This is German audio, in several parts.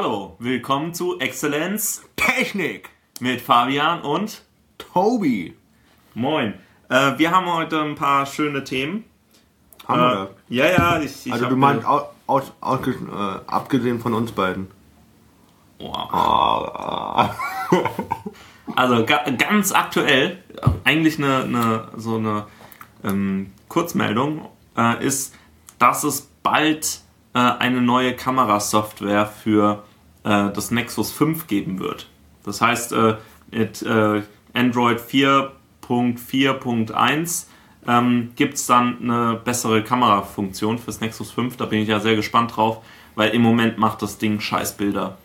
Hallo, willkommen zu Exzellenz Technik. mit Fabian und Tobi. Moin. Äh, wir haben heute ein paar schöne Themen. Haben Äh, wir. ja, ja, ich, ich Also du meinst aus, aus, ausges- äh, abgesehen von uns beiden. wow. Ah, Also ga, ganz aktuell, eigentlich eine, eine so eine ähm, Kurzmeldung äh, ist, dass es bald äh, eine neue Kamerasoftware für äh, das Nexus 5 geben wird. Das heißt, äh, mit äh, Android 4.4.1 ähm, gibt es dann eine bessere Kamerafunktion fürs Nexus 5. Da bin ich ja sehr gespannt drauf, weil im Moment macht das Ding Scheißbilder.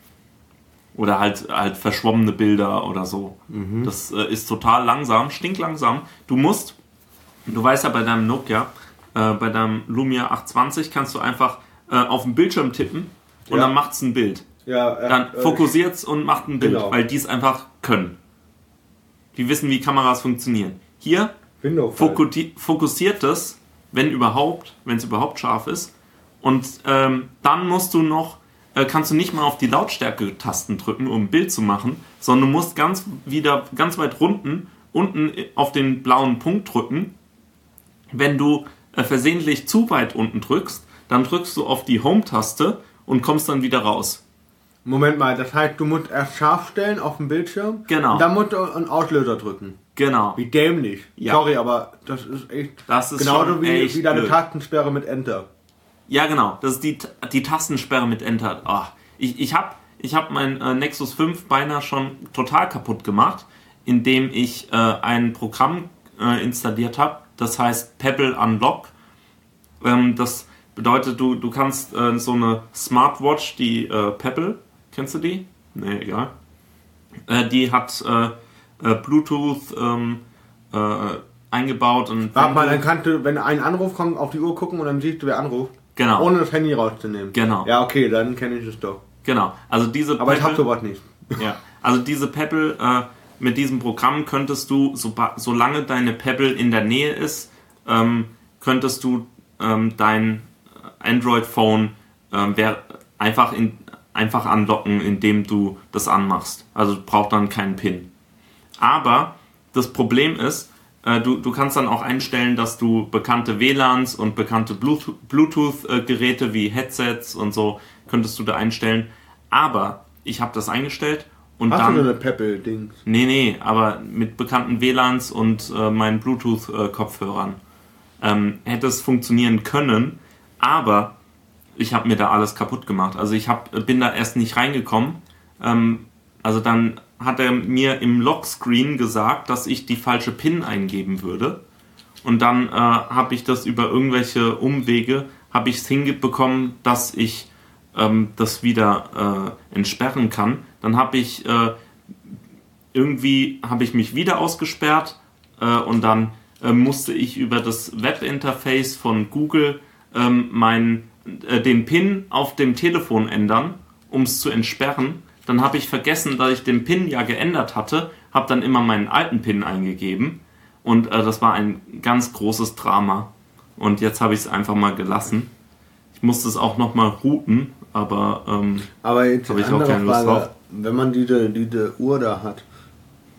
Oder halt, halt verschwommene Bilder oder so. Das äh, ist total langsam, stinklangsam. Du musst, du weißt ja bei deinem Nokia, äh, bei deinem Lumia 820 kannst du einfach äh, auf den Bildschirm tippen und Ja. dann macht's ein Bild. Ja, äh, Dann fokussiert's und macht ein Bild, genau. weil die es einfach können. Die wissen, wie Kameras funktionieren. Hier fokussiert es, wenn überhaupt, wenn es überhaupt scharf ist. Und ähm, dann musst du noch, äh, kannst du nicht mal auf die Lautstärke-Tasten drücken, um ein Bild zu machen, sondern du musst ganz wieder ganz weit unten, unten auf den blauen Punkt drücken. Wenn du äh, versehentlich zu weit unten drückst, dann drückst du auf die Home-Taste und kommst dann wieder raus. Moment mal, das heißt, du musst erst scharf stellen auf dem Bildschirm. Genau. Und dann musst du einen Auslöser drücken. Genau. Wie dämlich. Ja. Sorry, aber das ist echt. Das ist genauso wie, echt wie deine blöd. Tastensperre mit Enter. Ja, genau. Das ist die, die Tastensperre mit Enter. Ah, ich ich habe ich hab mein äh, Nexus 5 beinahe schon total kaputt gemacht, indem ich äh, ein Programm äh, installiert habe, das heißt Pebble Unlock. Ähm, das bedeutet, du, du kannst äh, so eine Smartwatch, die äh, Pebble, kennst du die? Nee, egal. Äh, die hat äh, äh, Bluetooth ähm, äh, eingebaut und Warte mal, dann kannst du, wenn ein Anruf kommt, auf die Uhr gucken und dann siehst du, wer anruft. Genau. Ohne das Handy rauszunehmen. Genau. Ja, okay, dann kenne ich es doch. Genau, also diese Aber ich Pebble- hab sowas nicht. Ja, also diese Pebble, äh, mit diesem Programm könntest du, soba- solange deine Pebble in der Nähe ist, ähm, könntest du ähm, dein Android-Phone ähm, einfach, in, einfach anlocken, indem du das anmachst. Also braucht dann keinen PIN. Aber das Problem ist, äh, du, du kannst dann auch einstellen, dass du bekannte WLANs und bekannte Bluetooth- Bluetooth-Geräte wie Headsets und so könntest du da einstellen. Aber ich habe das eingestellt und Hast dann. du eine Pebble-Dings? Nee, nee, aber mit bekannten WLANs und äh, meinen Bluetooth-Kopfhörern ähm, hätte es funktionieren können, aber ich habe mir da alles kaputt gemacht. Also ich hab, bin da erst nicht reingekommen. Ähm, also dann hat er mir im Lockscreen gesagt, dass ich die falsche PIN eingeben würde. Und dann äh, habe ich das über irgendwelche Umwege, habe ich es hinbekommen, dass ich ähm, das wieder äh, entsperren kann. Dann habe ich äh, irgendwie habe ich mich wieder ausgesperrt äh, und dann äh, musste ich über das Webinterface von Google ähm, mein, äh, den PIN auf dem Telefon ändern, um es zu entsperren. Dann habe ich vergessen, dass ich den PIN ja geändert hatte, habe dann immer meinen alten PIN eingegeben und äh, das war ein ganz großes Drama. Und jetzt habe ich es einfach mal gelassen. Ich musste es auch nochmal routen, aber ähm, Aber jetzt Hab ich auch keine Lust Frage. drauf. Wenn man diese, diese Uhr da hat,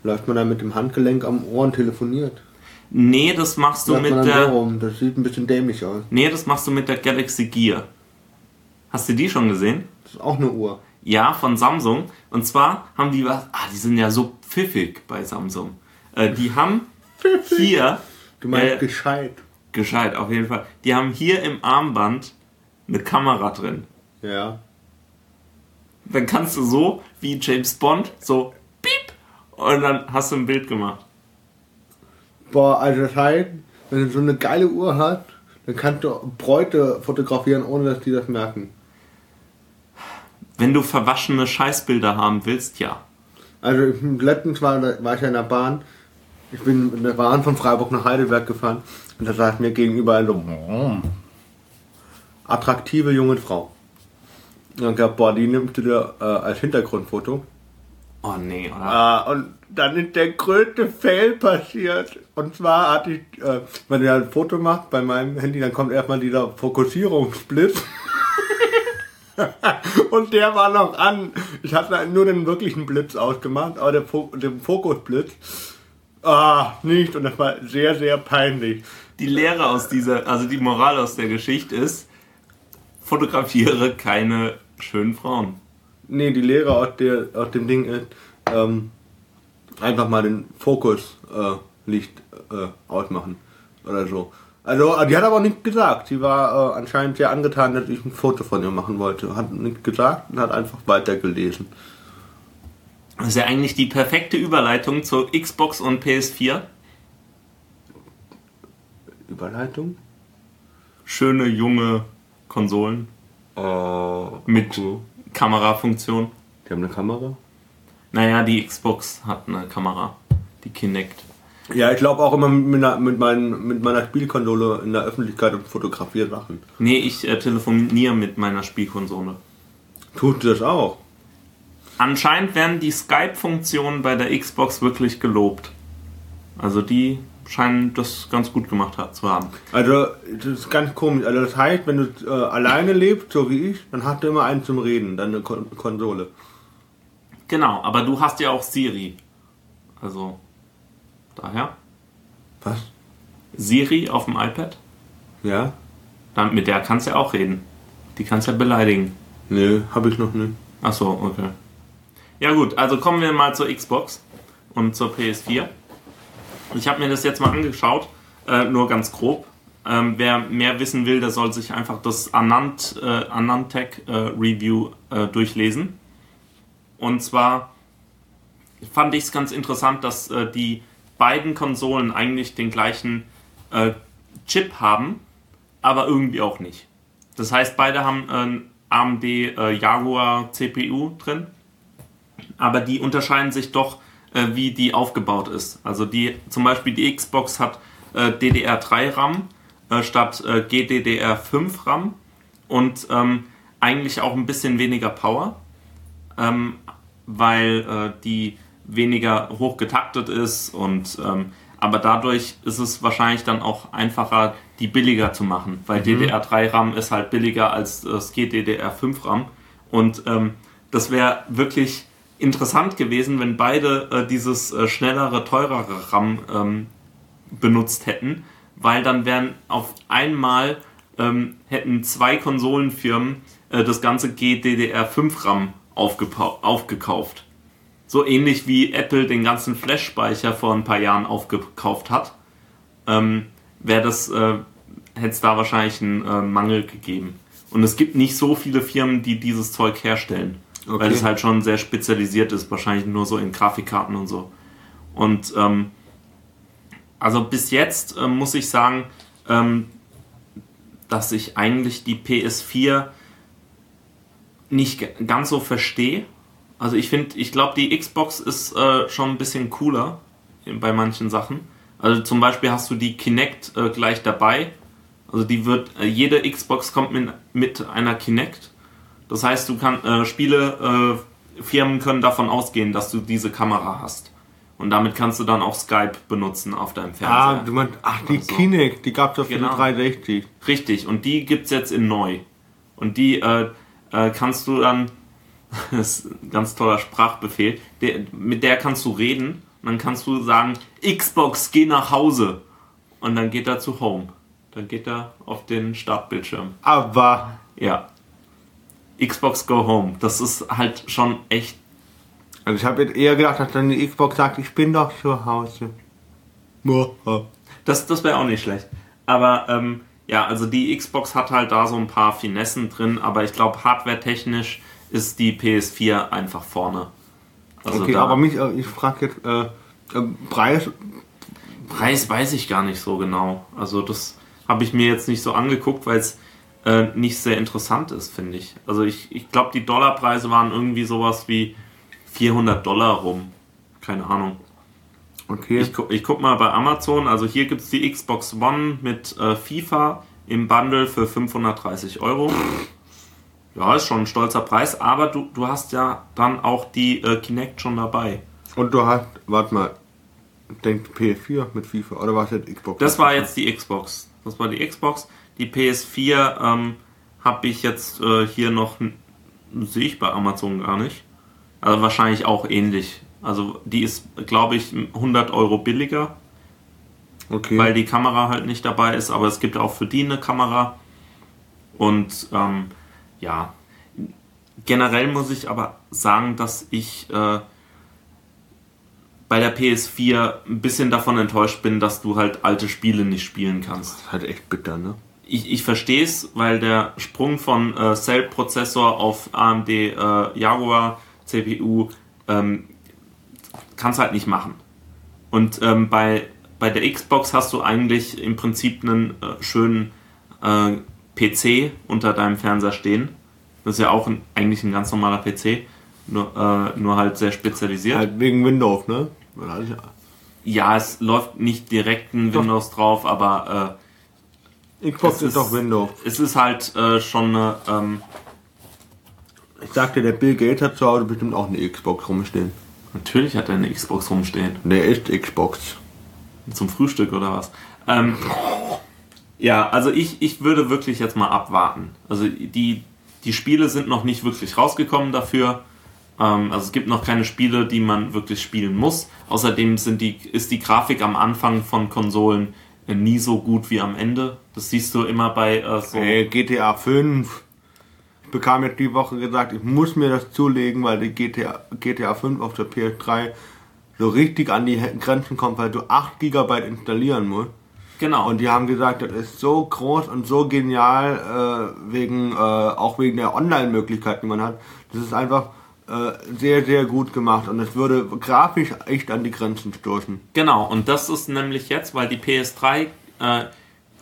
läuft man dann mit dem Handgelenk am Ohr und telefoniert? Nee, das machst du Läuft mit der. rum? Das sieht ein bisschen dämlich aus. Nee, das machst du mit der Galaxy Gear. Hast du die schon gesehen? Das ist auch eine Uhr. Ja, von Samsung. Und zwar haben die was. Ah, die sind ja so pfiffig bei Samsung. Äh, die haben hier. Du meinst Äh, gescheit. Gescheit, auf jeden Fall. Die haben hier im Armband eine Kamera drin. Ja. Dann kannst du so wie James Bond so piep und dann hast du ein Bild gemacht. Boah, also das heißt, wenn du so eine geile Uhr hast, dann kannst du Bräute fotografieren, ohne dass die das merken. Wenn du verwaschene Scheißbilder haben willst, ja. Also ich, letztens war, war ich ja in der Bahn. Ich bin in der Bahn von Freiburg nach Heidelberg gefahren und da saß mir gegenüber eine so attraktive junge Frau. Und ich glaub, boah, die nimmst du dir äh, als Hintergrundfoto. Oh nee, oder? Ah, und dann ist der größte Fail passiert. Und zwar hatte ich, äh, wenn ja ein Foto machst bei meinem Handy, dann kommt erstmal dieser Fokussierungssplit. Und der war noch an. Ich hatte nur den wirklichen Blitz ausgemacht, aber der Fo den Fokusblitz. Ah, nicht. Und das war sehr, sehr peinlich. Die Lehre aus dieser, also die Moral aus der Geschichte ist, fotografiere keine schönen Frauen. Nee, die Lehre aus, der, aus dem Ding ist, ähm, einfach mal den Fokuslicht äh, Licht, äh, ausmachen. Oder so. Also, die hat aber nichts gesagt. Sie war äh, anscheinend sehr angetan, dass ich ein Foto von ihr machen wollte. Hat nichts gesagt und hat einfach weitergelesen. Das ist ja eigentlich die perfekte Überleitung zur Xbox und PS4. Überleitung? Schöne junge Konsolen Oh, mit Kamerafunktion. Die haben eine Kamera? Naja, die Xbox hat eine Kamera, die Kinect. Ja, ich glaube auch immer mit, meiner- mit, meinen, mit meiner Spielkonsole in der Öffentlichkeit und fotografiere Sachen. Nee, ich äh, telefoniere mit meiner Spielkonsole. Tut das auch? Anscheinend werden die Skype-Funktionen bei der Xbox wirklich gelobt. Also die scheinen das ganz gut gemacht hat, zu haben. Also, das ist ganz komisch. Also, das heißt, wenn du äh, alleine lebst, so wie ich, dann hast du immer einen zum Reden, dann eine Kon Konsole. Genau, aber du hast ja auch Siri. Also daher. Was? Siri auf dem iPad, Ja? dann, mit der kannst du ja auch reden. Die kannst du ja beleidigen. Nö, habe ich noch nicht. Ach so, okay. Ja gut, also kommen wir mal zur Xbox und zur PS4. Ich habe mir das jetzt mal angeschaut, äh, nur ganz grob. Ähm, wer mehr wissen will, der soll sich einfach das Anant, äh, Anantec äh, Review äh, durchlesen. Und zwar fand ich es ganz interessant, dass äh, die beiden Konsolen eigentlich den gleichen äh, Chip haben, aber irgendwie auch nicht. Das heißt, beide haben ein AMD Jaguar CPU drin, aber die unterscheiden sich doch, äh, wie die aufgebaut ist. Also die, zum Beispiel die Xbox hat äh, DDR3 RAM äh, statt äh, GDDR5 RAM und ähm, eigentlich auch ein bisschen weniger Power, ähm, weil äh, die weniger hoch getaktet ist und ähm, aber dadurch ist es wahrscheinlich dann auch einfacher, die billiger zu machen, weil DDR3 RAM ist halt billiger als das GDDR5 RAM und ähm, das wäre wirklich interessant gewesen, wenn beide äh, dieses äh, schnellere, teurere RAM ähm, benutzt hätten, weil dann wären auf einmal ähm, hätten zwei Konsolenfirmen äh, das ganze GDDR5 RAM aufgekauft. So ähnlich wie Apple den ganzen Flash-Speicher vor ein paar Jahren aufgekauft hat, ähm, wäre das, äh, hätte es da wahrscheinlich einen äh, Mangel gegeben. Und es gibt nicht so viele Firmen, die dieses Zeug herstellen, weil Okay. es halt schon sehr spezialisiert ist, wahrscheinlich nur so in Grafikkarten und so. Und ähm, also bis jetzt ähm, muss ich sagen, ähm, dass ich eigentlich die PS4 nicht ganz so verstehe. Also ich finde, ich glaube, die Xbox ist äh, schon ein bisschen cooler bei manchen Sachen. Also zum Beispiel hast du die Kinect äh, gleich dabei. Also die wird, äh, jede Xbox kommt mit, mit einer Kinect. Das heißt, du kannst äh, Spiele, äh, Firmen können davon ausgehen, dass du diese Kamera hast. Und damit kannst du dann auch Skype benutzen auf deinem Ah, Fernseher. du meinst, ach, die Also. Kinect, die gab es auf Genau. genau. 360. Richtig, und die gibt's jetzt in neu. Und die äh, äh, kannst du dann, das ist ein ganz toller Sprachbefehl, der, mit der kannst du reden und dann kannst du sagen, Xbox, geh nach Hause. Und dann geht er zu Home. Dann geht er auf den Startbildschirm. Aber, Ja. Xbox Go Home. Das ist halt schon echt. also ich habe jetzt eher gedacht, dass dann die Xbox sagt, ich bin doch zu Hause. Das, das wäre auch nicht schlecht. Aber ähm, ja, also die Xbox hat halt da so ein paar Finessen drin, aber ich glaube, hardware-technisch ist die PS4 einfach vorne. Also Okay, aber mich, äh, ich frage jetzt, äh, äh, Preis, Preis weiß ich gar nicht so genau. Also das habe ich mir jetzt nicht so angeguckt, weil es äh, nicht sehr interessant ist, finde ich. Also ich, ich glaube, die Dollarpreise waren irgendwie sowas wie 400 Dollar rum. Keine Ahnung. okay. Ich, gu ich guck mal bei Amazon. Also hier gibt es die Xbox One mit äh, FIFA im Bundle für 530 Euro. Ja, ist schon ein stolzer Preis, aber du, du hast ja dann auch die äh, Kinect schon dabei. Und du hast, warte mal, denkt PS4 mit FIFA oder was jetzt Xbox? Das war jetzt die Xbox. Das war die Xbox. Die PS4 ähm, habe ich jetzt äh, hier noch sehe ich bei Amazon gar nicht. Also wahrscheinlich auch ähnlich. Also die ist, glaube ich, 100 Euro billiger, Okay. weil die Kamera halt nicht dabei ist. Aber es gibt auch für die eine Kamera. Und ähm, ja, generell muss ich aber sagen, dass ich äh, bei der PS4 ein bisschen davon enttäuscht bin, dass du halt alte Spiele nicht spielen kannst. das ist halt echt bitter, ne? Ich, ich verstehe es, weil der Sprung von äh, Cell-Prozessor auf AMD äh, Jaguar CPU ähm, kannst halt nicht machen. Und ähm, bei, bei der Xbox hast du eigentlich im Prinzip einen äh, schönen äh, PC unter deinem Fernseher stehen. Das ist ja auch ein, eigentlich ein ganz normaler PC, nur, äh, nur halt sehr spezialisiert. Halt wegen Windows, ne? Ja, es läuft nicht direkt ein Doch. Windows drauf, aber Xbox ist ist- doch Windows. es ist halt äh, schon eine. Ähm, Ich sagte, der Bill Gates hat zu Hause bestimmt auch eine Xbox rumstehen. natürlich hat er eine Xbox rumstehen. Der ist Xbox. Zum Frühstück oder was? Ähm, ja, also ich, ich würde wirklich jetzt mal abwarten. Also die, die Spiele sind noch nicht wirklich rausgekommen dafür. Ähm, also es gibt noch keine Spiele, die man wirklich spielen muss. Außerdem sind die, ist die Grafik am Anfang von Konsolen nie so gut wie am Ende. Das siehst du immer bei äh, so. Ey, GTA 5. Ich bekam jetzt die Woche gesagt, ich muss mir das zulegen, weil die GTA, GTA 5 auf der PS3 so richtig an die Grenzen kommt, weil du 8 GB installieren musst. Genau. Und die haben gesagt, das ist so groß und so genial, äh, wegen, äh, auch wegen der Online-Möglichkeiten, die man hat. Das ist einfach äh, sehr, sehr gut gemacht und es würde grafisch echt an die Grenzen stoßen. Genau, und das ist nämlich jetzt, weil die PS3 äh,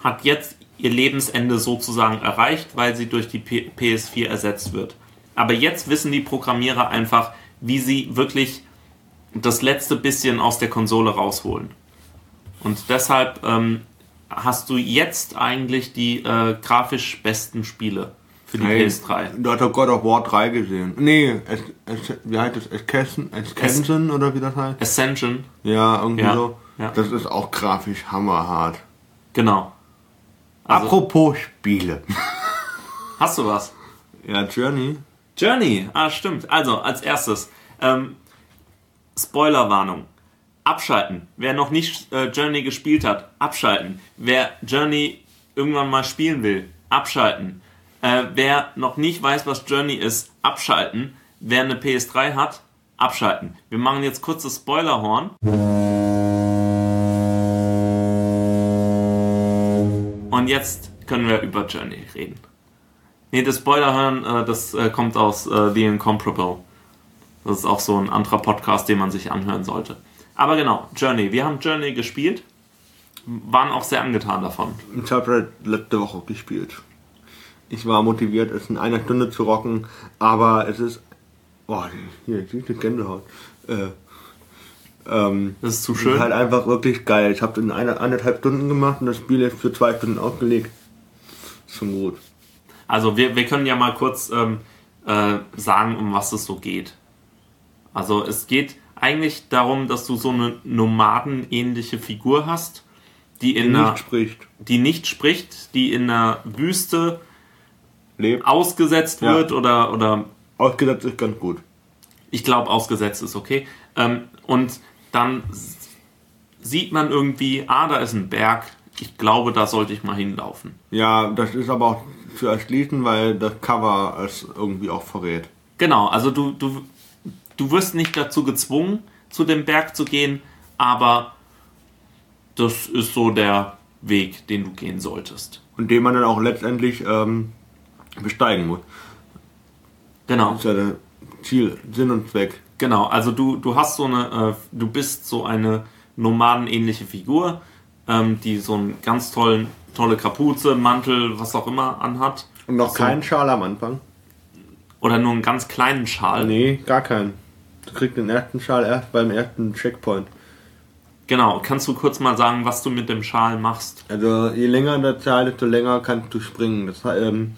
hat jetzt ihr Lebensende sozusagen erreicht, weil sie durch die P PS4 ersetzt wird. Aber jetzt wissen die Programmierer einfach, wie sie wirklich das letzte bisschen aus der Konsole rausholen. Und deshalb ähm, hast du jetzt eigentlich die äh, grafisch besten Spiele für die Hey, PS3. Du hast doch God of War 3 gesehen. Nee, es, es, wie heißt das? Ascension, Ascension oder wie das heißt? Ascension, Ja, irgendwie Ja, so. ja. Das ist auch grafisch hammerhart. genau. Also, Apropos Spiele. hast du was? Ja, Journey. Journey, ah stimmt. Also als erstes, ähm, Spoilerwarnung. Abschalten. Wer noch nicht äh, Journey gespielt hat, abschalten. Wer Journey irgendwann mal spielen will, abschalten. Äh, wer noch nicht weiß, was Journey ist, abschalten. Wer eine PS3 hat, abschalten. Wir machen jetzt kurz das Spoilerhorn. Und jetzt können wir über Journey reden. Nee, das Spoilerhorn, äh, das äh, kommt aus äh, The Incomparable. Das ist auch so ein anderer Podcast, den man sich anhören sollte. Aber genau, Journey. Wir haben Journey gespielt, waren auch sehr angetan davon. Ich habe letzte Woche gespielt. Ich war motiviert, es in einer Stunde zu rocken, aber es ist. Boah, hier, du Gänsehaut. Äh, ähm, Das ist zu es schön. ist halt einfach wirklich geil. Ich habe in einer, eineinhalb Stunden gemacht und das Spiel ist für zwei Stunden aufgelegt. Schon gut. Also wir, wir können ja mal kurz ähm, äh, sagen, um was es so geht. Also es geht eigentlich darum, dass du so eine nomadenähnliche Figur hast, die in Die einer, nicht spricht. die nicht spricht, die in einer Wüste Lebt. ausgesetzt Ja. wird oder, oder Ausgesetzt ist ganz gut. ich glaube ausgesetzt ist okay. Ähm, und dann sieht man irgendwie, ah, da ist ein Berg. Ich glaube, da sollte ich mal hinlaufen. Ja, das ist aber auch zu erschließen, weil das Cover es irgendwie auch verrät. Genau, also du, du, du wirst nicht dazu gezwungen, zu dem Berg zu gehen, aber das ist so der Weg, den du gehen solltest. Und den man dann auch letztendlich ähm, besteigen muss. Genau, Das ist ja der Ziel, Sinn und Zweck. genau. Also du, du hast so eine, äh, du bist so eine nomadenähnliche Figur, ähm, die so einen ganz tollen, tolle Kapuze, Mantel, was auch immer anhat. Und noch So. keinen Schal am Anfang? Oder nur einen ganz kleinen Schal. Nee, gar keinen. Du kriegst den ersten Schal erst beim ersten Checkpoint. Genau, kannst du kurz mal sagen, was du mit dem Schal machst? Also je länger der Schal, desto länger kannst du springen. Das, ähm,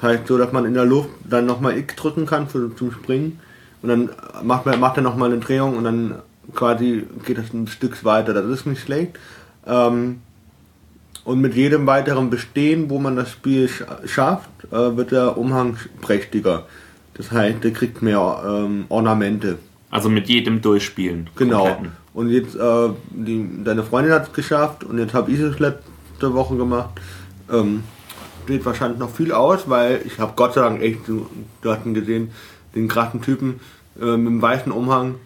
das heißt so, dass man in der Luft dann nochmal X drücken kann für, zum Springen. Und dann macht, man, macht er nochmal eine Drehung und dann quasi geht das ein Stück weiter. Das ist nicht schlecht. Ähm, und mit jedem weiteren Bestehen, wo man das Spiel sch schafft, äh, wird der Umhang prächtiger. Das heißt, der kriegt mehr ähm, Ornamente. Also mit jedem Durchspielen. Genau. kompletten. Und jetzt, äh, die, deine Freundin hat es geschafft und jetzt habe ich es letzte Woche gemacht. Ähm, steht wahrscheinlich noch viel aus, weil ich habe Gott sei Dank echt, ihn gesehen, den krassen Typen äh, mit dem weißen Umhang.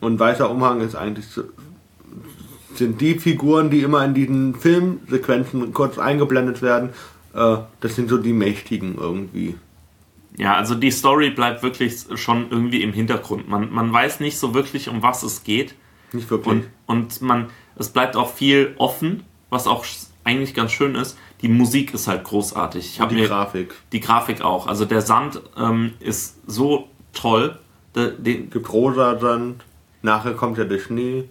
Und weißer Umhang ist eigentlich so, sind die Figuren, die immer in diesen Filmsequenzen kurz eingeblendet werden. Äh, das sind so die Mächtigen irgendwie. Ja, also die Story bleibt wirklich schon irgendwie im Hintergrund. Man, man weiß nicht so wirklich, um was es geht. Nicht wirklich. Und, und man, es bleibt auch viel offen, was auch eigentlich ganz schön ist. Die Musik ist halt großartig. Ich habe die Grafik. die Grafik auch. Also der Sand ähm, ist so toll. Der, den, Gibt rosa Sand, nachher kommt ja der Schnee.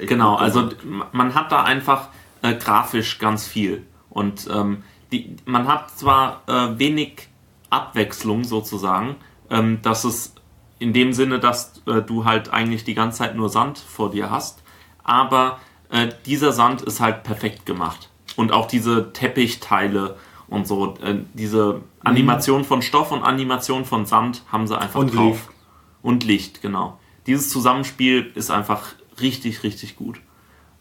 Genau, also man hat da einfach äh, grafisch ganz viel. Und ähm, die, man hat zwar äh, wenig Abwechslung sozusagen, ähm, dass es in dem Sinne, dass äh, du halt eigentlich die ganze Zeit nur Sand vor dir hast, aber äh, dieser Sand ist halt perfekt gemacht. Und auch diese Teppichteile und so, äh, diese Animation von Stoff und Animation von Sand haben sie einfach Und drauf. Licht. Und Licht, genau. Dieses Zusammenspiel ist einfach richtig, richtig gut.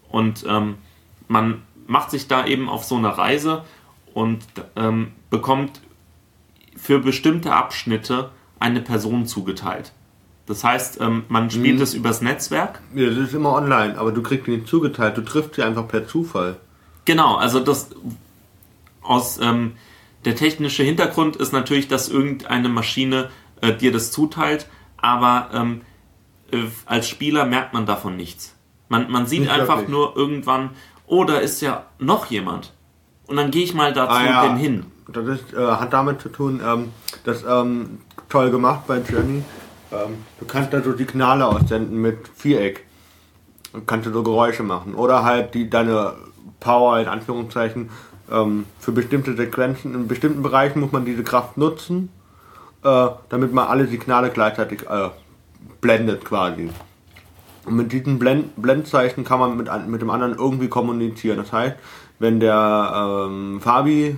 Und ähm, man macht sich da eben auf so eine Reise und ähm, bekommt für bestimmte Abschnitte eine Person zugeteilt. Das heißt, ähm, man spielt Mhm. es übers Netzwerk. Ja, das ist immer online, aber du kriegst die nicht zugeteilt, du triffst sie einfach per Zufall. Genau, also das aus ähm, der technische Hintergrund ist natürlich, dass irgendeine Maschine äh, dir das zuteilt, aber ähm, äh, als Spieler merkt man davon nichts. Man, man sieht Nicht einfach wirklich. nur irgendwann, oh, da ist ja noch jemand. Und dann gehe ich mal dazu Ah, ja. dem hin. Das ist, äh, hat damit zu tun, ähm, das ähm, toll gemacht bei Journey. Ähm, du kannst da so Signale aussenden mit Viereck. Kannst du so Geräusche machen. Oder halt die deine Power in Anführungszeichen ähm, für bestimmte Sequenzen. In bestimmten Bereichen muss man diese Kraft nutzen, äh, damit man alle Signale gleichzeitig äh, blendet quasi. Und mit diesen Blend Blendzeichen kann man mit, mit dem anderen irgendwie kommunizieren. Das heißt, wenn der ähm, Fabi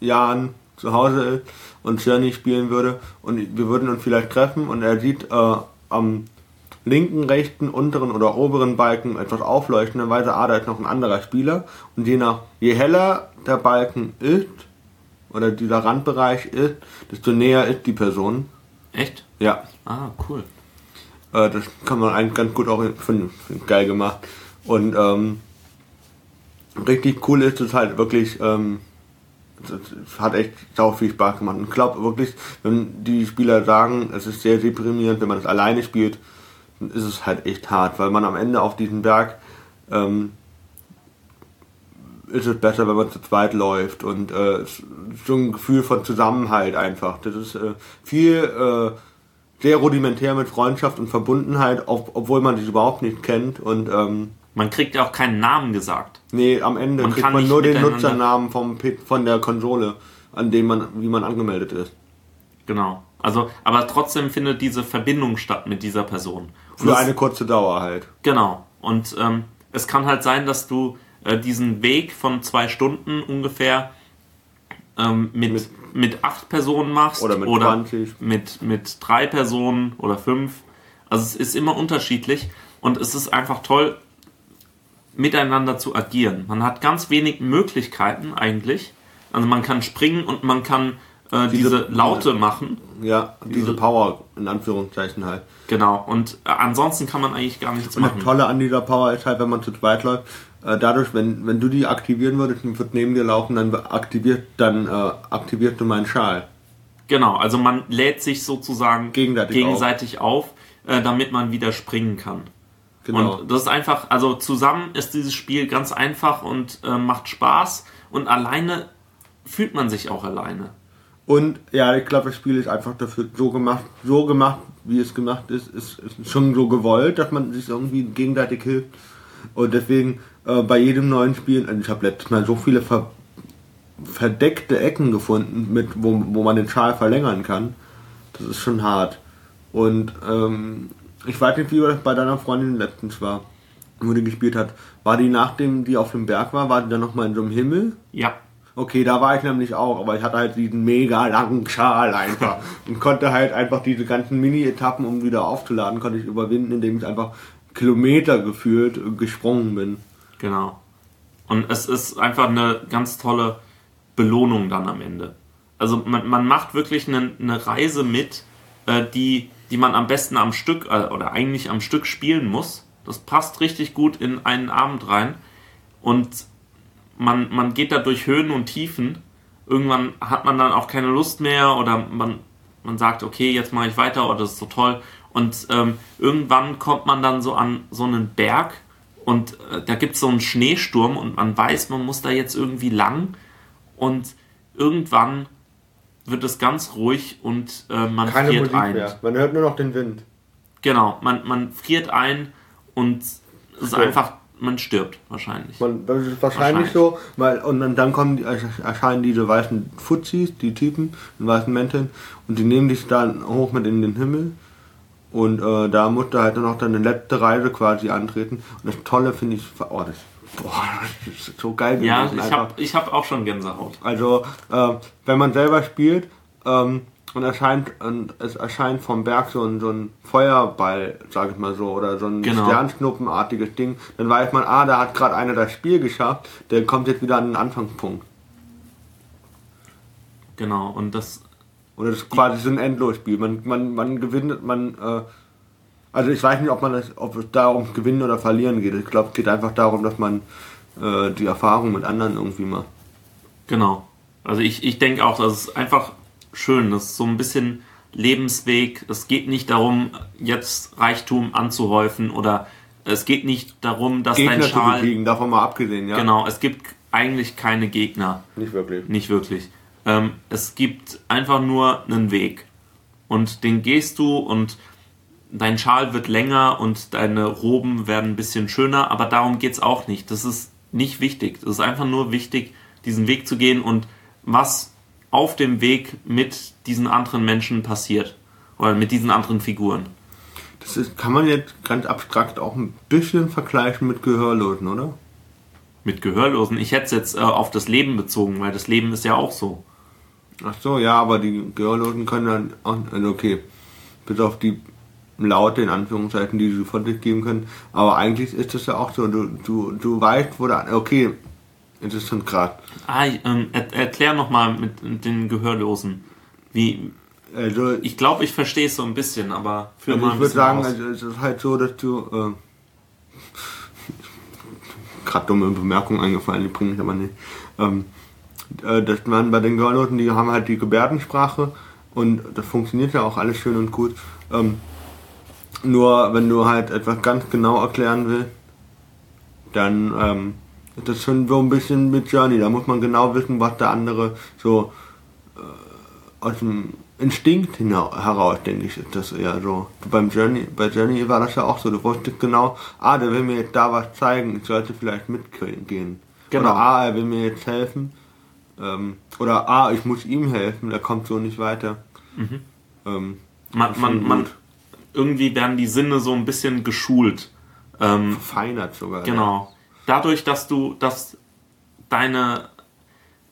Jan zu Hause ist und Journey spielen würde und wir würden uns vielleicht treffen und er sieht äh, am linken, rechten, unteren oder oberen Balken etwas aufleuchten, dann weiß er, ah, da ist noch ein anderer Spieler und je nach, je heller der Balken ist oder dieser Randbereich ist, desto näher ist die Person. Echt? Ja, Ah, cool. äh, das kann man eigentlich ganz gut auch finden. Find Geil gemacht. Und ähm, richtig cool ist es halt wirklich, ähm, es, es hat echt sau viel Spaß gemacht. Und ich glaube wirklich, wenn die Spieler sagen, es ist sehr deprimierend, wenn man das alleine spielt, ist es halt echt hart, weil man am Ende auf diesen Berg ähm, ist es besser, wenn man zu zweit läuft und äh, es ist so ein Gefühl von Zusammenhalt einfach. Das ist äh, viel äh, sehr rudimentär mit Freundschaft und Verbundenheit, ob, obwohl man sich überhaupt nicht kennt und ähm, Man kriegt ja auch keinen Namen gesagt. nee, am Ende Man kriegt kann man nur den Nutzernamen vom, von der Konsole, an dem man, wie man angemeldet ist. Genau. Also, aber trotzdem findet diese Verbindung statt mit dieser Person. Und Für das- eine kurze Dauer halt. Genau. Und ähm, es kann halt sein, dass du äh, diesen Weg von zwei Stunden ungefähr ähm, mit, mit, Mit- acht Personen machst Oder mit 20. Mit, mit drei Personen oder fünf. Also es ist immer unterschiedlich und es ist einfach toll, miteinander zu agieren. Man hat ganz wenig Möglichkeiten eigentlich. Also man kann springen und man kann äh, diese, Diese- Laute machen. Ja, diese Power in Anführungszeichen halt. Genau. Und äh, ansonsten kann man eigentlich gar nichts Und das machen. Tolle an dieser Power ist halt, wenn man zu zweit läuft, äh, dadurch, wenn, wenn du die aktivieren würdest und wird neben dir laufen, dann aktiviert, dann äh, aktivierst du meinen Schal. Genau, also man lädt sich sozusagen Gegenseitig gegenseitig auf, äh, damit man wieder springen kann. Genau. Und das ist einfach, also zusammen ist dieses Spiel ganz einfach und äh, macht Spaß und alleine fühlt man sich auch alleine. Und ja, ich glaube, das Spiel ist einfach dafür so gemacht, so gemacht, wie es gemacht ist, ist, ist schon so gewollt, dass man sich irgendwie gegenseitig hilft. Und deswegen äh, bei jedem neuen Spiel, also ich habe letztes Mal so viele ver verdeckte Ecken gefunden, mit, wo, wo man den Schal verlängern kann. Das ist schon hart. Und ähm, ich weiß nicht, wie das bei deiner Freundin letztens war, wo die gespielt hat. War die nachdem die auf dem Berg war, war die dann nochmal in so einem Himmel? Ja, Okay, da war ich nämlich auch, aber ich hatte halt diesen mega langen Schal einfach und konnte halt einfach diese ganzen Mini-Etappen, um wieder aufzuladen, konnte ich überwinden, indem ich einfach Kilometer gefühlt gesprungen bin. Genau. Und es ist einfach eine ganz tolle Belohnung dann am Ende. Also man, man macht wirklich eine, eine Reise mit, äh, die, die man am besten am Stück äh, oder eigentlich am Stück spielen muss. Das passt richtig gut in einen Abend rein. Und man, man geht da durch Höhen und Tiefen. Irgendwann hat man dann auch keine Lust mehr oder man, man sagt, okay, jetzt mache ich weiter oder das ist so toll. Und ähm, irgendwann kommt man dann so an so einen Berg und äh, da gibt es so einen Schneesturm und man weiß, man muss da jetzt irgendwie lang und irgendwann wird es ganz ruhig und äh, man Keine friert Musik ein. mehr. Man hört nur noch den Wind. Genau, man, man friert ein und es ist Stirbt. einfach, man stirbt wahrscheinlich. Man, das ist wahrscheinlich, so, weil, und dann, dann kommen die, erscheinen diese weißen Fuzis, die Typen, in weißen Mänteln, und die nehmen dich dann hoch mit in den Himmel. Und äh, da musst du halt dann noch deine letzte Reise quasi antreten. Und das Tolle finde ich, oh, das, boah, das ist so geil ja, gewesen ich einfach. habe ich hab auch schon Gänsehaut. Also, äh, wenn man selber spielt ähm, und erscheint und es erscheint vom Berg so ein, so ein Feuerball, sag ich mal so, oder so ein Genau. Sternknuppenartiges Ding, dann weiß man, ah, da hat gerade einer das Spiel geschafft, der kommt jetzt wieder an den Anfangspunkt. Genau, und das, Oder das ist quasi so ein Endlosspiel. Man, man, man gewinnt, man, äh, also ich weiß nicht, ob man das, ob es darum gewinnen oder verlieren geht. Ich glaube, es geht einfach darum, dass man äh, die Erfahrung mit anderen irgendwie macht. genau. Also ich, ich denke auch, das ist einfach schön, das ist so ein bisschen Lebensweg. Es geht nicht darum, jetzt Reichtum anzuhäufen oder es geht nicht darum, dass dein Gegner zu Schal... besiegen, davon mal abgesehen, ja? Genau, es gibt eigentlich keine Gegner. Nicht wirklich. Nicht wirklich. Ähm, es gibt einfach nur einen Weg. Und den gehst du und dein Schal wird länger und deine Roben werden ein bisschen schöner, aber darum geht es auch nicht. Das ist nicht wichtig. Es ist einfach nur wichtig, diesen Weg zu gehen und was auf dem Weg mit diesen anderen Menschen passiert. Oder mit diesen anderen Figuren. Das ist, kann man jetzt ganz abstrakt auch ein bisschen vergleichen mit Gehörlosen, oder? Mit Gehörlosen. Ich hätte es jetzt äh, auf das Leben bezogen, weil das Leben ist ja auch so. Ach so, ja, aber die Gehörlosen können dann auch, also okay, bis auf die Laute in Anführungszeichen, die sie von sich geben können. Aber eigentlich ist das ja auch so, du, du, du weißt, wo da, okay, schon gerade. Ah, ähm, er, erklär nochmal mit, mit den Gehörlosen. Wie, Also, ich glaube, ich verstehe es so ein bisschen, aber für Also mal ich würde sagen, also es ist halt so, dass du. Äh, Gerade dumme Bemerkung eingefallen, die bringe ich aber nicht. Ähm, äh, dass man bei den Gehörlosen, die haben halt die Gebärdensprache und das funktioniert ja auch alles schön und gut. Ähm, nur wenn du halt etwas ganz genau erklären willst, dann ähm, ist das schon so ein bisschen mit Journey. Da muss man genau wissen, was der andere so äh, aus dem Instinkt heraus, denke ich, ist das eher so. Beim Journey, bei Journey war das ja auch so. Du wusstest genau, ah, der will mir jetzt da was zeigen, ich sollte vielleicht mitgehen. Genau. Oder ah, er will mir jetzt helfen. Ähm, oder ah, ich muss ihm helfen, der kommt so nicht weiter. Ähm, man, ist man, man, irgendwie werden die Sinne so ein bisschen geschult. Ähm, Verfeinert sogar. Genau. Dadurch, dass du, dass deine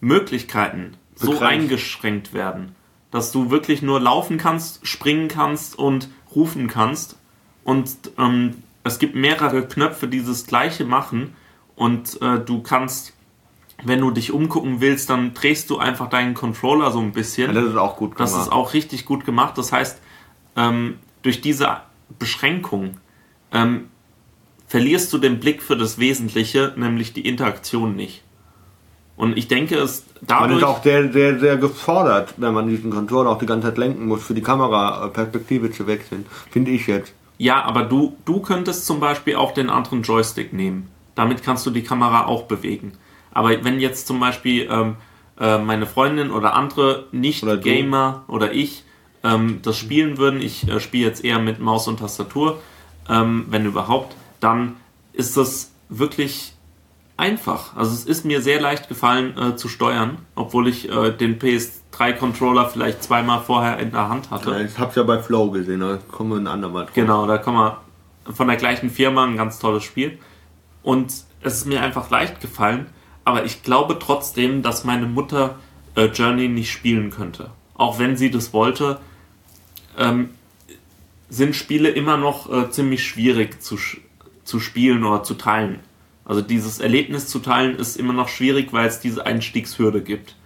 Möglichkeiten so Begrenzt. eingeschränkt werden, dass du wirklich nur laufen kannst, springen kannst und rufen kannst. Und ähm, es gibt mehrere Knöpfe, die das gleiche machen. Und äh, du kannst, wenn du dich umgucken willst, dann drehst du einfach deinen Controller so ein bisschen. Das ist auch gut Das gemacht. ist auch richtig gut gemacht. Das heißt, ähm, durch diese Beschränkung ähm, verlierst du den Blick für das Wesentliche, nämlich die Interaktion nicht. Und ich denke, es man dadurch. ist auch sehr, sehr, sehr gefordert, wenn man diesen Controller auch die ganze Zeit lenken muss, für die Kameraperspektive zu wechseln. Finde ich jetzt. Ja, aber du, du könntest zum Beispiel auch den anderen Joystick nehmen. Damit kannst du die Kamera auch bewegen. Aber wenn jetzt zum Beispiel ähm, äh, meine Freundin oder andere Oder. Nicht-Gamer oder, ich ähm, das spielen würden, ich äh, spiele jetzt eher mit Maus und Tastatur, ähm, wenn überhaupt, dann ist das wirklich einfach. Also es ist mir sehr leicht gefallen äh, zu steuern, obwohl ich äh, den PS3-Controller vielleicht zweimal vorher in der Hand hatte. Ja, ich hab's ja bei Flow gesehen, da kommen wir ein andermal drauf. Genau, da kommen wir von der gleichen Firma, ein ganz tolles Spiel. Und es ist mir einfach leicht gefallen, Aber ich glaube trotzdem, dass meine Mutter äh, Journey nicht spielen könnte. Auch wenn sie das wollte, ähm, sind Spiele immer noch äh, ziemlich schwierig zu, zu spielen oder zu teilen. Also dieses Erlebnis zu teilen ist immer noch schwierig, weil es diese Einstiegshürde gibt.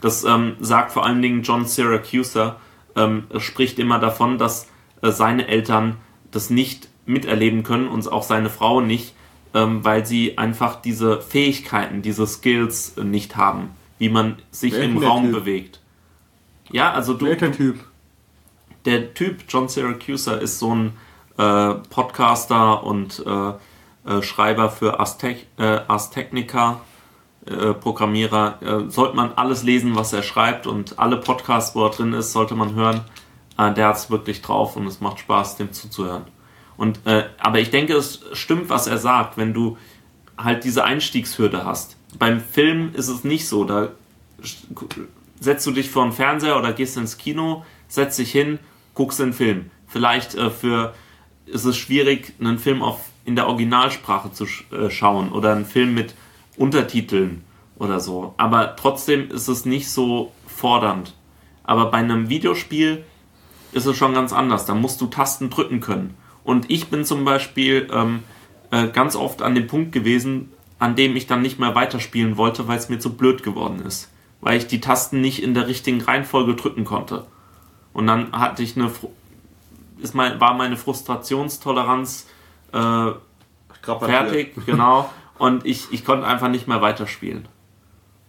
Das ähm, sagt vor allen Dingen John Syracuse, ähm, spricht immer davon, dass äh, seine Eltern das nicht miterleben können und auch seine Frau nicht, ähm, weil sie einfach diese Fähigkeiten, diese Skills äh, nicht haben, wie man sich ist im Raum Typ? bewegt. Ja, also du, Welcher Typ? der Typ John Syracuse ist so ein äh, Podcaster und äh, äh, Schreiber für Aztec, äh, Aztecnica, äh, Programmierer. Sollte man alles lesen, was er schreibt und alle Podcasts, wo er drin ist, sollte man hören. Der hat es wirklich drauf und es macht Spaß, dem zuzuhören. Und, aber ich denke, es stimmt, was er sagt, wenn du halt diese Einstiegshürde hast. Beim Film ist es nicht so. Da setzt du dich vor den Fernseher oder gehst ins Kino, setzt dich hin, guckst den Film. Vielleicht äh, für ist es schwierig, einen Film auf, in der Originalsprache zu sch äh, schauen oder einen Film mit Untertiteln oder so. Aber trotzdem ist es nicht so fordernd. Aber bei einem Videospiel ist es schon ganz anders. Da musst du Tasten drücken können. Und ich bin zum Beispiel ähm, äh, ganz oft an dem Punkt gewesen, an dem ich dann nicht mehr weiterspielen wollte, weil es mir zu blöd geworden ist. Weil ich die Tasten nicht in der richtigen Reihenfolge drücken konnte. Und dann hatte ich eine, ist mein, war meine Frustrationstoleranz äh, fertig, genau. Und ich, ich konnte einfach nicht mehr weiterspielen.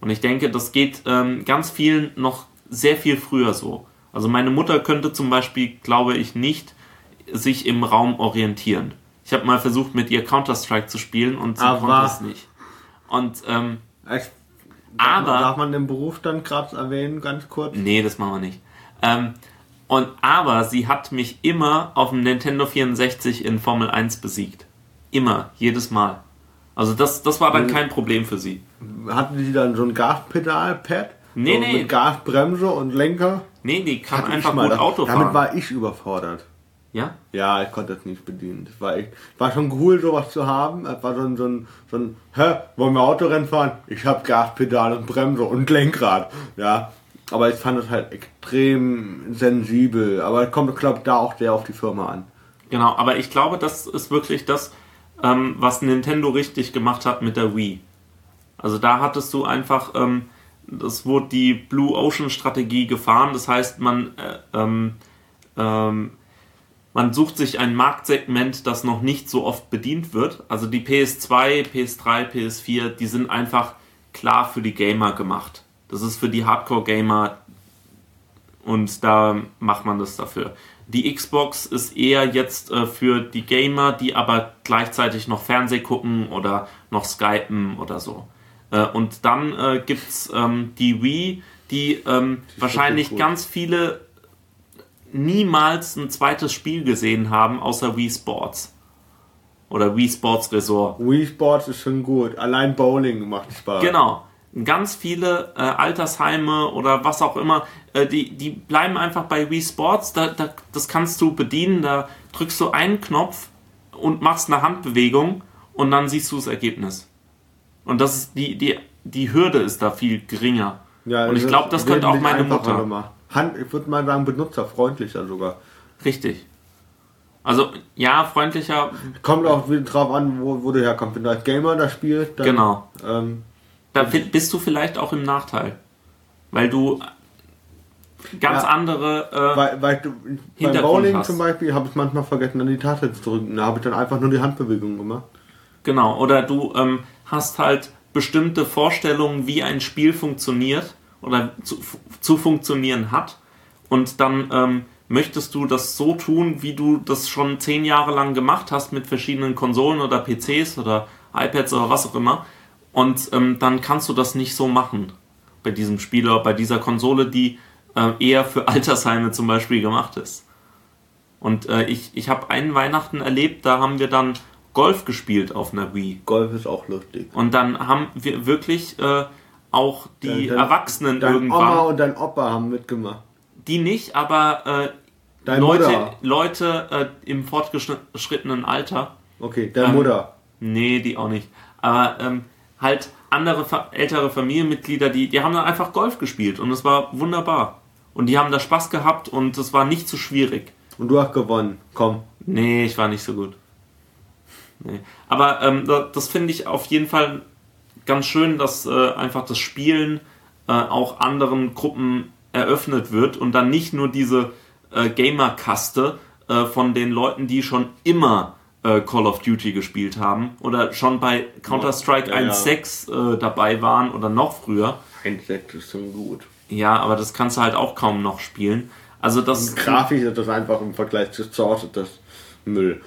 Und ich denke, das geht ähm, ganz vielen noch sehr viel früher so. Also meine Mutter könnte zum Beispiel, glaube ich, nicht sich im Raum orientieren. Ich habe mal versucht, mit ihr Counter-Strike zu spielen und sie Aber- konnte es nicht. Und ähm, Ich, Aber- Darf man den Berufsstand gerade erwähnen, ganz kurz? Nee, das machen wir nicht. Ähm, und, aber sie hat mich immer auf dem Nintendo 64 in Formel 1 besiegt. Immer, jedes Mal. Also das, das war dann Mhm. kein Problem für sie. Hatten die dann so ein Gaspedal-Pad? Nee, so nee. Mit Gasbremse und Lenker? Nee, die kann Hatte einfach mal. gut Auto Damit fahren. war ich überfordert. ja? Ja, ich konnte das nicht bedienen. Das war echt, war schon cool, sowas zu haben. Es war so ein, so ein, so ein, hä, wollen wir Autorennen fahren? Ich habe Gaspedal und Bremse und Lenkrad. Ja, aber ich fand es halt extrem sensibel. Aber es kommt, glaube ich, da auch sehr auf die Firma an. Genau, aber ich glaube, das ist wirklich das, ähm, was Nintendo richtig gemacht hat mit der Wii. Also da hattest du einfach, ähm, das wurde die Blue Ocean Strategie gefahren. Das heißt, man, äh, ähm, ähm, man sucht sich ein Marktsegment, das noch nicht so oft bedient wird. Also die PS2, PS3, PS4, die sind einfach klar für die Gamer gemacht. Das ist für die Hardcore-Gamer und da macht man das dafür. Die Xbox ist eher jetzt äh, für die Gamer, die aber gleichzeitig noch Fernseh gucken oder noch Skypen oder so. Äh, und dann äh, gibt's ähm, die Wii, die ähm, wahrscheinlich cool. ganz viele niemals ein zweites Spiel gesehen haben, außer Wii Sports. Oder Wii Sports Resort. Wii Sports ist schon gut. Allein Bowling macht Spaß. Genau. Ganz viele äh, Altersheime oder was auch immer, äh, die, die bleiben einfach bei Wii Sports. Da, da, das kannst du bedienen. Da drückst du einen Knopf und machst eine Handbewegung und dann siehst du das Ergebnis. Und das ist die, die, die Hürde ist da viel geringer. Ja, und ich glaube, das könnte auch meine Mutter. gemacht. Hand, ich würde mal sagen, benutzerfreundlicher sogar. Richtig. Also, ja, freundlicher, Kommt auch wieder drauf an, wo, wo du herkommst. Wenn du als Gamer das spielst, dann, genau. ähm, Da bist du vielleicht auch im Nachteil. Weil du ganz Ja. andere. Äh, weil, weil du, beim Bowling hast. zum Beispiel habe ich manchmal vergessen, an die Taste zu drücken. Da habe ich dann einfach nur die Handbewegung gemacht. Genau, oder du ähm, hast halt bestimmte Vorstellungen, wie ein Spiel funktioniert oder zu, zu funktionieren hat. Und dann ähm, möchtest du das so tun, wie du das schon zehn Jahre lang gemacht hast mit verschiedenen Konsolen oder PCs oder iPads oder was auch immer. Und ähm, dann kannst du das nicht so machen bei diesem Spiel oder bei dieser Konsole, die äh, eher für Altersheime zum Beispiel gemacht ist. Und äh, ich, ich habe einen Weihnachten erlebt, da haben wir dann Golf gespielt auf einer Wii. Golf ist auch lustig. Und dann haben wir wirklich äh, auch die Dein- Erwachsenen Dein irgendwann, Oma und dein Opa haben mitgemacht. die nicht, aber äh, Deine Leute. Leute äh, im fortgeschrittenen Alter, Okay, deine Ähm, Mutter. nee, die auch nicht, aber ähm, halt andere ältere Familienmitglieder, die, die haben dann einfach Golf gespielt und es war wunderbar. Und die haben da Spaß gehabt und es war nicht zu so schwierig. Und du hast gewonnen, komm. Nee, ich war nicht so gut. Nee. Aber ähm, das, das finde ich auf jeden Fall ganz schön, dass äh, einfach das Spielen äh, auch anderen Gruppen eröffnet wird und dann nicht nur diese äh, Gamer-Kaste äh, von den Leuten, die schon immer äh, Call of Duty gespielt haben oder schon bei Counter-Strike ja, 1.6 ja. Äh, dabei waren oder noch früher. 1.6 ist schon gut. Ja, aber das kannst du halt auch kaum noch spielen. Also das. Grafisch ist das einfach im Vergleich zu Source das Müll.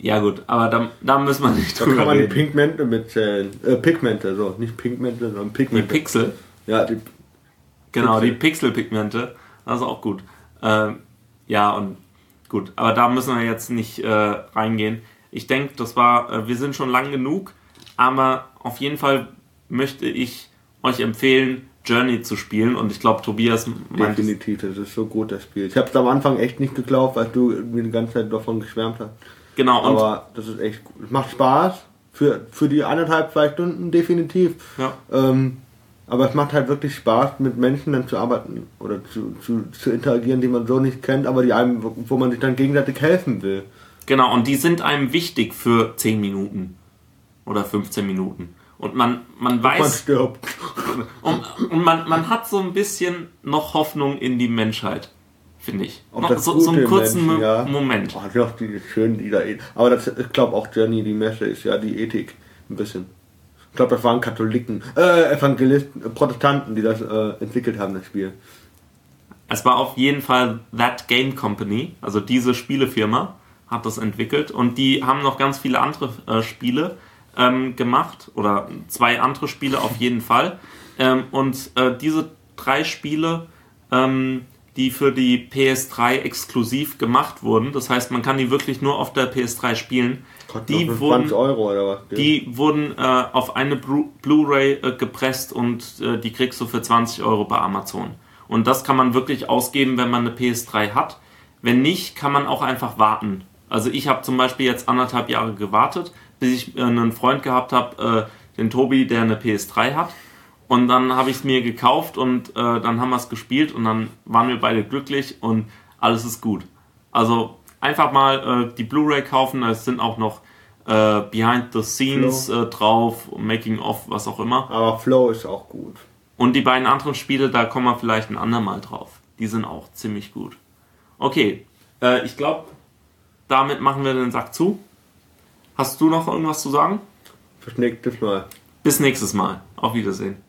Ja gut, aber da, da müssen wir nicht da drüber reden. Da kann man reden. die Pigmente mitzählen. Äh, Pigmente, so. Nicht Pigmente, sondern Pigmente. Die Pixel? Ja, die Genau, Pixel. die Pixelpigmente. Das ist auch gut. Ähm, ja, und gut. Aber da müssen wir jetzt nicht äh, reingehen. Ich denke, das war, äh, wir sind schon lang genug. Aber auf jeden Fall möchte ich euch empfehlen, Journey zu spielen. Und ich glaube, Tobias meint. Definitiv, das ist so gut, das Spiel. Ich habe es am Anfang echt nicht geglaubt, weil du mir die ganze Zeit davon geschwärmt hast. Genau. Aber das ist echt gut. Es macht Spaß. Für, für die anderthalb, zwei Stunden definitiv. Ja. Ähm, aber es macht halt wirklich Spaß, mit Menschen dann zu arbeiten oder zu, zu, zu interagieren, die man so nicht kennt, aber die einem, wo man sich dann gegenseitig helfen will. Genau, und die sind einem wichtig für 10 Minuten oder 15 Minuten. Und man, man weiß. Man stirbt. Und, und man, man hat so ein bisschen noch Hoffnung in die Menschheit, finde ich. Noch so, so einen kurzen Menschen, ja. Moment. Oh, doch, die schönen Lieder. Aber das, ich glaube auch Journey, die Messe ist ja die Ethik. Ein bisschen. Ich glaube, das waren Katholiken, äh, Evangelisten, äh, Protestanten, die das äh, entwickelt haben, das Spiel. Es war auf jeden Fall That Game Company, also diese Spielefirma hat das entwickelt und die haben noch ganz viele andere äh, Spiele ähm, gemacht oder zwei andere Spiele auf jeden Fall. Ähm, und äh, diese drei Spiele, ähm, die für die PS3 exklusiv gemacht wurden, das heißt, man kann die wirklich nur auf der PS3 spielen, die wurden, Euro oder was? Die wurden äh, auf eine Blu-ray äh, gepresst und äh, die kriegst du für 20 Euro bei Amazon. Und das kann man wirklich ausgeben, wenn man eine PS3 hat. Wenn nicht, kann man auch einfach warten. Also ich habe zum Beispiel jetzt anderthalb Jahre gewartet, bis ich äh, einen Freund gehabt habe, äh, den Tobi, der eine PS3 hat. Und dann habe ich es mir gekauft und äh, dann haben wir es gespielt und dann waren wir beide glücklich und alles ist gut. Also einfach mal äh, die Blu-ray kaufen. Es sind auch noch äh, Behind the Scenes äh, drauf, Making of, was auch immer. Aber Flow ist auch gut. Und die beiden anderen Spiele, da kommen wir vielleicht ein andermal drauf. Die sind auch ziemlich gut. Okay, äh, ich glaube, damit machen wir den Sack zu. Hast du noch irgendwas zu sagen? Bis nächstes Mal. Bis nächstes Mal. Auf Wiedersehen.